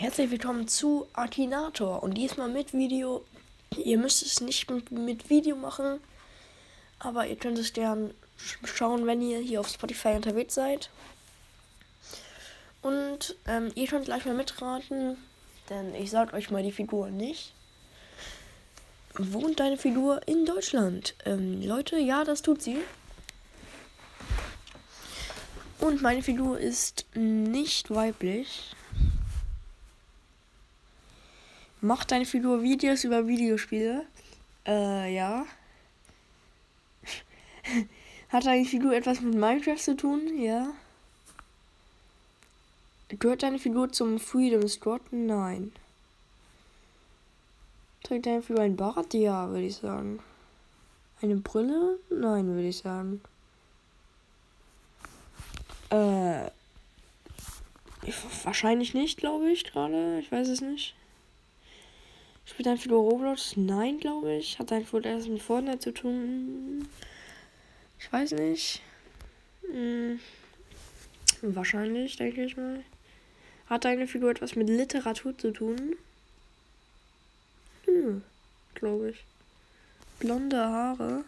Herzlich willkommen zu Akinator und diesmal mit Video. Ihr müsst es nicht mit, Video machen, aber ihr könnt es gern schauen, wenn ihr hier auf Spotify unterwegs seid. Und ähm, ihr könnt gleich mal mitraten, denn ich sag euch mal die Figur nicht. Wohnt deine Figur in Deutschland? Ähm, Leute, ja, das tut sie. Und meine Figur ist nicht weiblich. Macht deine Figur Videos über Videospiele? Äh, ja. Hat deine Figur etwas mit Minecraft zu tun? Ja. Gehört deine Figur zum Freedom Squad? Nein. Trägt deine Figur ein Bart? Ja, würde ich sagen. Eine Brille? Nein, würde ich sagen. Äh. Wahrscheinlich nicht, glaube ich, gerade. Ich weiß es nicht. Spielt dein Figur Roblox? Nein, glaube ich. Hat dein Figur etwas mit Fortnite zu tun? Ich weiß nicht. Hm. Wahrscheinlich, denke ich mal. Hat deine Figur etwas mit Literatur zu tun? Hm, glaube ich. Blonde Haare?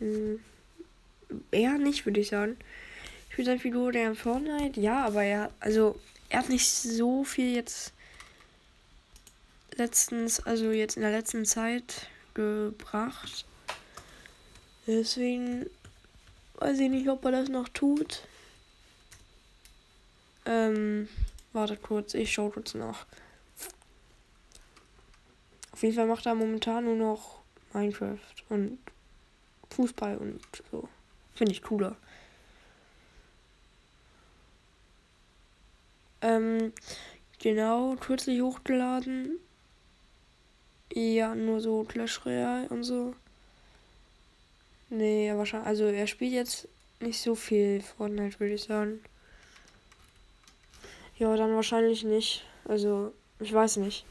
Hm. Eher nicht, würde ich sagen. Ich bin seine Figur der in Fortnite, ja, aber er, also, er hat nicht so viel jetzt letztens, also jetzt in der letzten Zeit gebracht. Deswegen weiß ich nicht, ob er das noch tut. Ähm, wartet kurz, ich schaue kurz nach. Auf jeden Fall macht er momentan nur noch Minecraft und Fußball und so. Finde ich cooler. Ähm, genau, kürzlich hochgeladen. Ja, nur so Clash Royale und so. Nee, wahrscheinlich. Also er spielt jetzt nicht so viel Fortnite, würde ich sagen. Ja, dann wahrscheinlich nicht. Also, ich weiß nicht.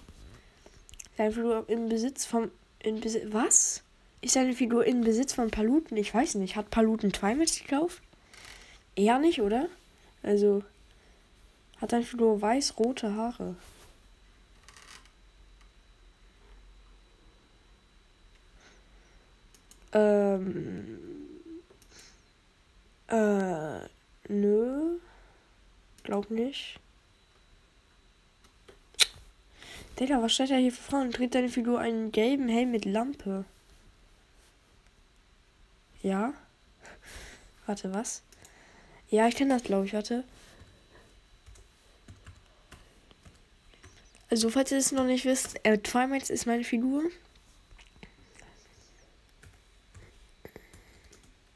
Seine Figur im Besitz von. In Besitz. Was? Ist seine Figur in Besitz von Paluten? Ich weiß nicht. Hat Paluten Twilight gekauft? Eher nicht, oder? Also. Hat seine Figur weiß-rote Haare? Ähm. Äh. Nö. Glaub nicht. Digga, was steht da hier für Frauen? Trägt deine Figur einen gelben Helm mit Lampe? Ja? Warte, was? Ja, ich kenne das, glaube ich. Warte. Also, falls ihr es noch nicht wisst, äh, Twilight ist meine Figur.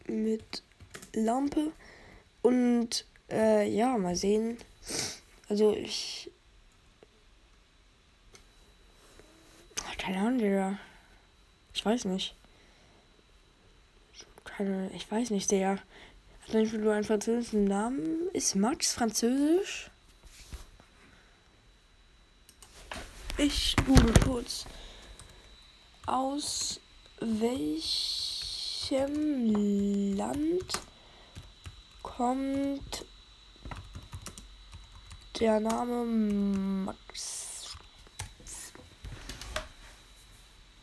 Mit Lampe. Und äh, ja, mal sehen. Also ich. Keine Ahnung, Digga. Ich weiß nicht. Keine, ich weiß nicht, der hat einfach nur einen französischen Namen. Ist Max französisch? Ich google kurz. Aus welch welchem Land kommt der Name Max?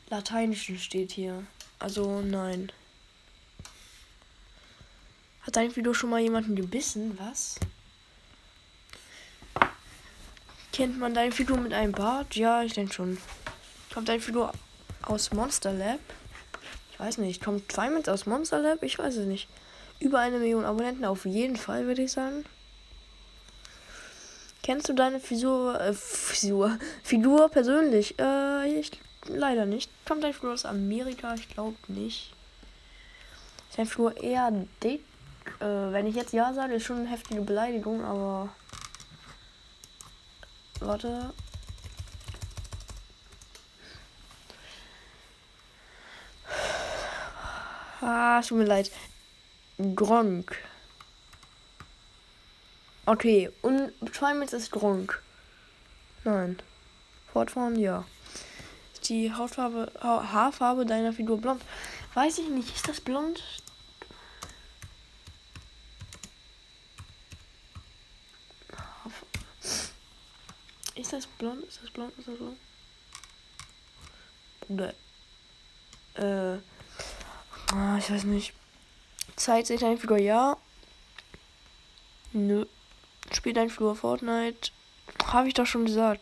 Lateinischen steht hier. Also nein. Hat dein Video schon mal jemanden gebissen? Was? Kennt man deine Figur mit einem Bart? Ja, ich denke schon. Kommt deine Figur aus Monster Lab? Weiß nicht, kommt Twilight aus Monster Lab? Ich weiß es nicht. Über eine Million Abonnenten auf jeden Fall, würde ich sagen. Kennst du deine Figur, äh, Figur, Figur persönlich? Äh, ich leider nicht. Kommt deine Figur aus Amerika? Ich glaube nicht. Ist deine Figur eher dick? Äh, wenn ich jetzt ja sage, ist schon eine heftige Beleidigung, aber. Warte. Ah, tut mir leid. Gronk. Okay, und Trimax ist Gronk. Nein. Fortfahren, ja. Ist die Hautfarbe, ha Haarfarbe deiner Figur blond? Weiß ich nicht. Ist das blond? Ist das blond? Ist das blond? Ist das blond? Bruder. Äh. Ah, ich weiß nicht. Zeit sich ein Figur, ja. Nö. Spielt ein Figur Fortnite. Habe ich doch schon gesagt.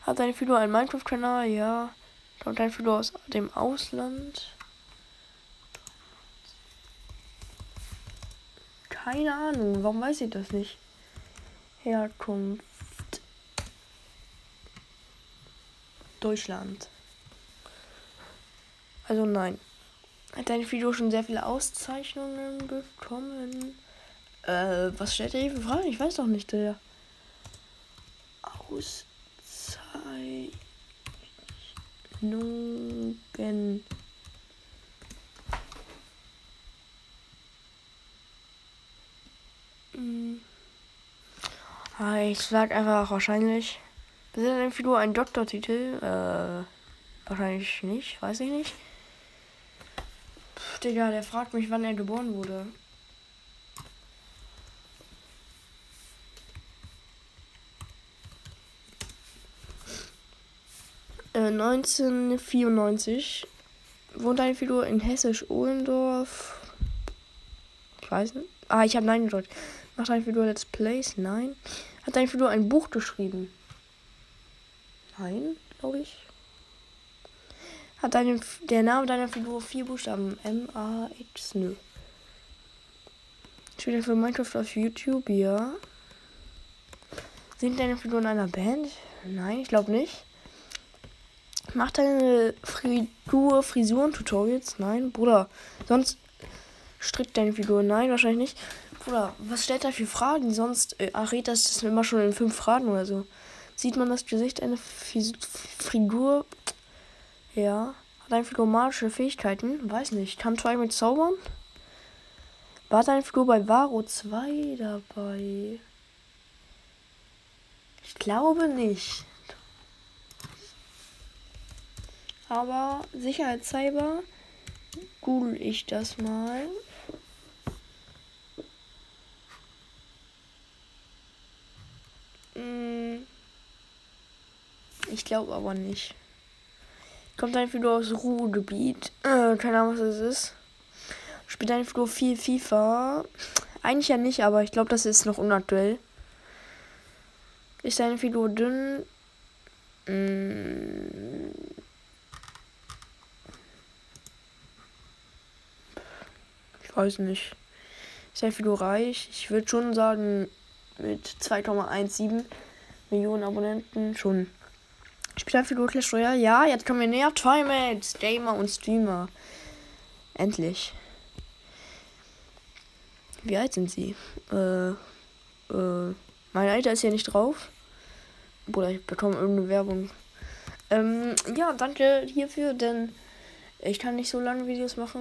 Hat ein Figur einen Minecraft-Kanal, ja. Kommt ein Figur aus dem Ausland. Keine Ahnung, warum weiß ich das nicht? Herkunft. Deutschland. Also nein. Hat dein Video schon sehr viele Auszeichnungen bekommen? Äh, was stellt er hier für Fragen? Ich weiß doch nicht, der. Auszeichnungen. Hm. Ah, ich sag einfach wahrscheinlich. Besitzt deine Figur einen Doktortitel? Äh, wahrscheinlich nicht, weiß ich nicht. Digga, der fragt mich, wann er geboren wurde. Äh, 1994 wohnt eine Figur in Hessisch-Ohlendorf. Ich weiß nicht. Ah, ich habe Nein gedrückt. Macht eine Figur Let's Plays? Nein. Hat eine Figur ein Buch geschrieben? Nein, glaube ich. Hat deine, der Name deiner Figur vier Buchstaben? M-A-X? Nö. Spielt er für Minecraft auf YouTube? Ja. Sind deine Figuren in einer Band? Nein, ich glaube nicht. Macht deine Figur Frisuren-Tutorials? Nein, Bruder. Sonst strickt deine Figur? Nein, wahrscheinlich nicht. Bruder, was stellt er für Fragen? Sonst äh, errät das immer schon in fünf Fragen oder so. Sieht man das Gesicht einer Figur? Ja. Hat eine Figur magische Fähigkeiten? Weiß nicht. Kann zwei mit zaubern? War deine Figur bei Varo 2 dabei? Ich glaube nicht. Aber sicherheitshalber google ich das mal. Hm. Ich glaube aber nicht. Kommt ein Figur aus Ruhrgebiet. Äh, keine Ahnung, was das ist. Spielt ein Figur viel FIFA. Eigentlich ja nicht, aber ich glaube, das ist noch unaktuell. Ist deine Figur dünn? Hm. Ich weiß nicht. Ist deine Figur reich? Ich würde schon sagen, mit 2,17 Millionen Abonnenten schon. Spielt ein Figur Clash Royale? Ja, jetzt kommen wir näher. Toymates, Gamer und Streamer. Endlich. Wie alt sind sie? Äh, äh, mein Alter ist ja nicht drauf. Bruder, ich bekomme irgendeine Werbung. Ähm, ja, danke hierfür, denn ich kann nicht so lange Videos machen.